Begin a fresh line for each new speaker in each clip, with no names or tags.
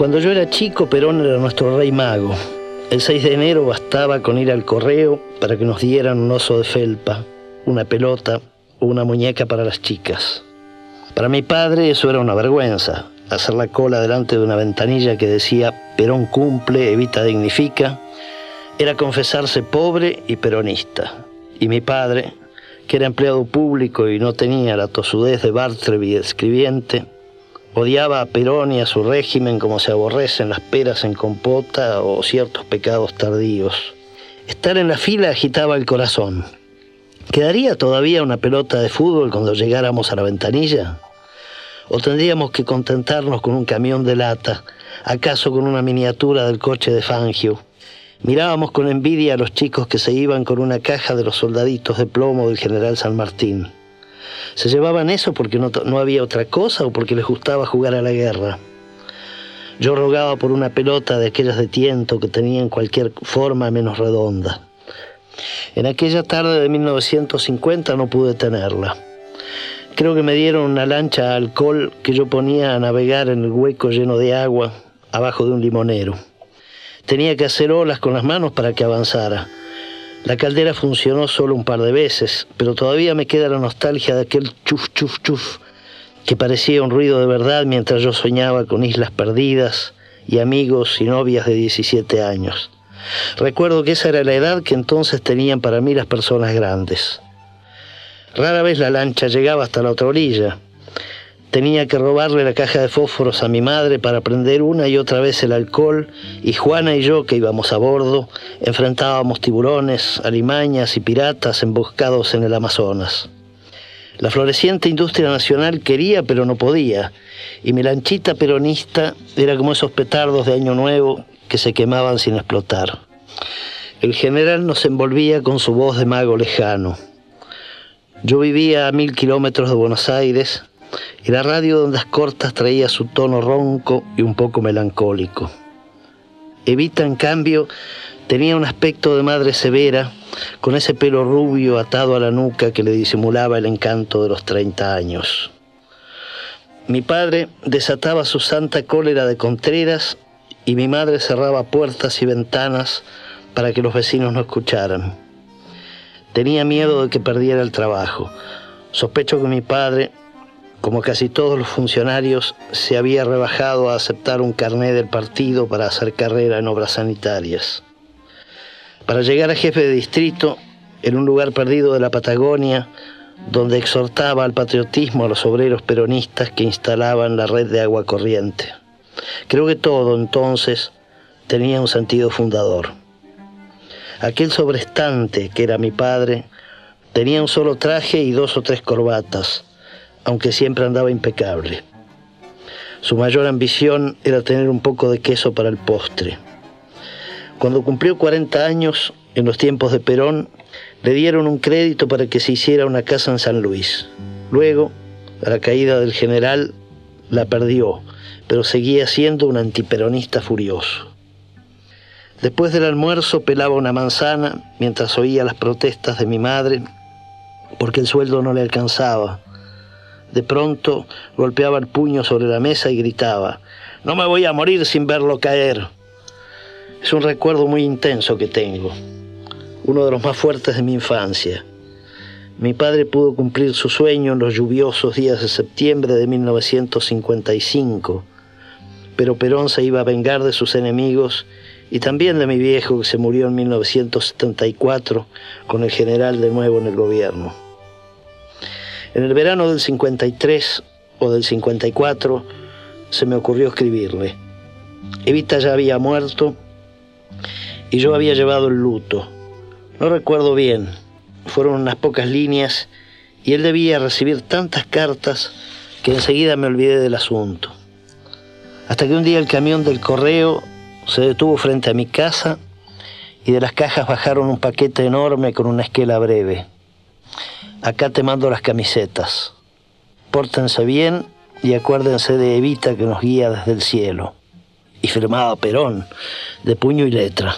Cuando yo era chico, Perón era nuestro rey mago. El 6 de enero bastaba con ir al correo para que nos dieran un oso de felpa, una pelota o una muñeca para las chicas. Para mi padre eso era una vergüenza, hacer la cola delante de una ventanilla que decía Perón cumple, evita dignifica, era confesarse pobre y peronista. Y mi padre, que era empleado público y no tenía la tosudez de Bartleby escribiente, odiaba a Perón y a su régimen como se aborrecen las peras en compota o ciertos pecados tardíos. Estar en la fila agitaba el corazón. ¿Quedaría todavía una pelota de fútbol cuando llegáramos a la ventanilla? ¿O tendríamos que contentarnos con un camión de lata, acaso con una miniatura del coche de Fangio? Mirábamos con envidia a los chicos que se iban con una caja de los soldaditos de plomo del general San Martín. ¿Se llevaban eso porque no, no había otra cosa o porque les gustaba jugar a la guerra? Yo rogaba por una pelota de aquellas de tiento que tenían cualquier forma menos redonda. En aquella tarde de 1950 no pude tenerla. Creo que me dieron una lancha a alcohol que yo ponía a navegar en el hueco lleno de agua abajo de un limonero. Tenía que hacer olas con las manos para que avanzara. La caldera funcionó solo un par de veces, pero todavía me queda la nostalgia de aquel chuf, chuf, chuf, que parecía un ruido de verdad mientras yo soñaba con islas perdidas y amigos y novias de 17 años. Recuerdo que esa era la edad que entonces tenían para mí las personas grandes. Rara vez la lancha llegaba hasta la otra orilla. Tenía que robarle la caja de fósforos a mi madre para prender una y otra vez el alcohol, y Juana y yo, que íbamos a bordo, enfrentábamos tiburones, alimañas y piratas emboscados en el Amazonas. La floreciente industria nacional quería pero no podía, y mi lanchita peronista era como esos petardos de Año Nuevo que se quemaban sin explotar. El general nos envolvía con su voz de mago lejano. Yo vivía a mil kilómetros de Buenos Aires y la radio de ondas cortas traía su tono ronco y un poco melancólico. Evita, en cambio, tenía un aspecto de madre severa, con ese pelo rubio atado a la nuca que le disimulaba el encanto de los 30 años. Mi padre desataba su santa cólera de Contreras y mi madre cerraba puertas y ventanas para que los vecinos no escucharan. Tenía miedo de que perdiera el trabajo. Sospecho que mi padre, como casi todos los funcionarios, se había rebajado a aceptar un carné del partido para hacer carrera en obras sanitarias. Para llegar a jefe de distrito, en un lugar perdido de la Patagonia, donde exhortaba al patriotismo a los obreros peronistas que instalaban la red de agua corriente. Creo que todo entonces tenía un sentido fundador. Aquel sobrestante que era mi padre tenía un solo traje y dos o tres corbatas, aunque siempre andaba impecable. Su mayor ambición era tener un poco de queso para el postre. Cuando cumplió 40 años, en los tiempos de Perón, le dieron un crédito para que se hiciera una casa en San Luis. Luego, a la caída del general, la perdió pero seguía siendo un antiperonista furioso. Después del almuerzo pelaba una manzana mientras oía las protestas de mi madre porque el sueldo no le alcanzaba. De pronto golpeaba el puño sobre la mesa y gritaba, no me voy a morir sin verlo caer. Es un recuerdo muy intenso que tengo, uno de los más fuertes de mi infancia. Mi padre pudo cumplir su sueño en los lluviosos días de septiembre de 1955 pero Perón se iba a vengar de sus enemigos y también de mi viejo que se murió en 1974 con el general de nuevo en el gobierno. En el verano del 53 o del 54 se me ocurrió escribirle. Evita ya había muerto y yo había llevado el luto. No recuerdo bien, fueron unas pocas líneas y él debía recibir tantas cartas que enseguida me olvidé del asunto hasta que un día el camión del correo se detuvo frente a mi casa y de las cajas bajaron un paquete enorme con una esquela breve. Acá te mando las camisetas. Pórtense bien y acuérdense de Evita que nos guía desde el cielo. Y firmaba Perón, de puño y letra.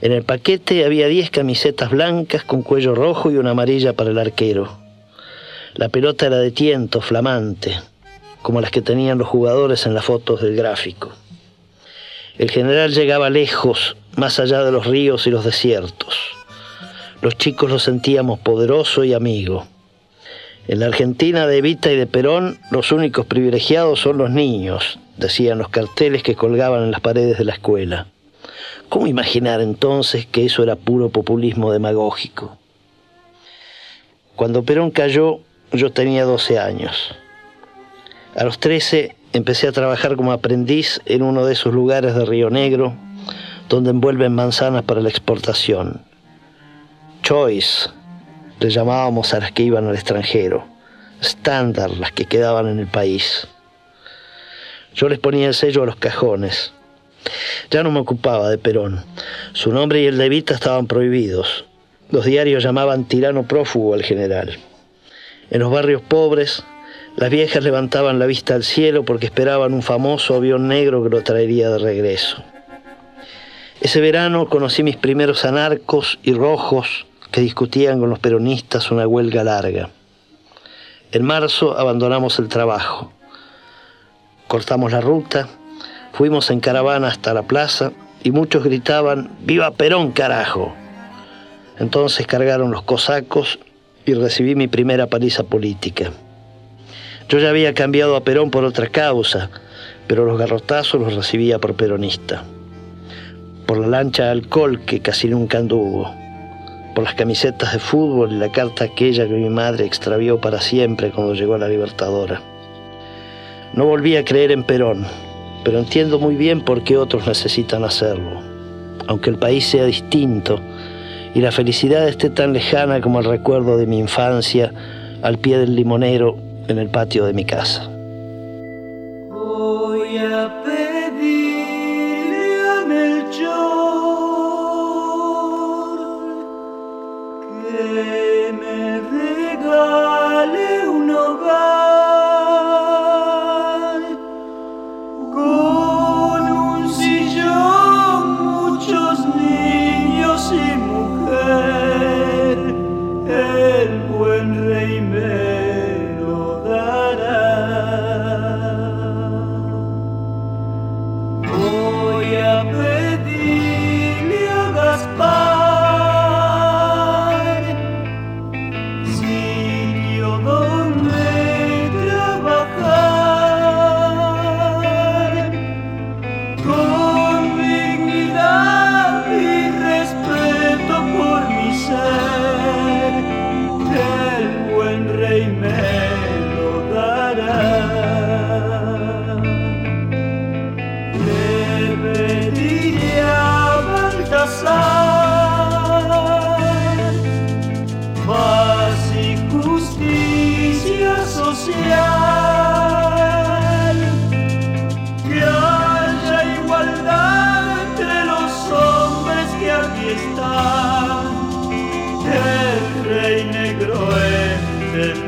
En el paquete había diez camisetas blancas con cuello rojo y una amarilla para el arquero. La pelota era de tiento, flamante como las que tenían los jugadores en las fotos del gráfico. El general llegaba lejos, más allá de los ríos y los desiertos. Los chicos lo sentíamos poderoso y amigo. En la Argentina de Evita y de Perón, los únicos privilegiados son los niños, decían los carteles que colgaban en las paredes de la escuela. ¿Cómo imaginar entonces que eso era puro populismo demagógico? Cuando Perón cayó, yo tenía 12 años. A los 13 empecé a trabajar como aprendiz en uno de esos lugares de Río Negro donde envuelven manzanas para la exportación. Choice, le llamábamos a las que iban al extranjero. Estándar, las que quedaban en el país. Yo les ponía el sello a los cajones. Ya no me ocupaba de Perón. Su nombre y el de Evita estaban prohibidos. Los diarios llamaban tirano prófugo al general. En los barrios pobres, las viejas levantaban la vista al cielo porque esperaban un famoso avión negro que lo traería de regreso. Ese verano conocí mis primeros anarcos y rojos que discutían con los peronistas una huelga larga. En marzo abandonamos el trabajo. Cortamos la ruta, fuimos en caravana hasta la plaza y muchos gritaban, ¡Viva Perón, carajo! Entonces cargaron los cosacos y recibí mi primera paliza política. Yo ya había cambiado a Perón por otra causa, pero los garrotazos los recibía por peronista. Por la lancha de alcohol que casi nunca anduvo. Por las camisetas de fútbol y la carta aquella que mi madre extravió para siempre cuando llegó a la Libertadora. No volví a creer en Perón, pero entiendo muy bien por qué otros necesitan hacerlo. Aunque el país sea distinto, y la felicidad esté tan lejana como el recuerdo de mi infancia al pie del limonero en el patio de mi casa.
universal, paz y justicia social, que haya igualdad entre los hombres que aquí están, el rey negro entre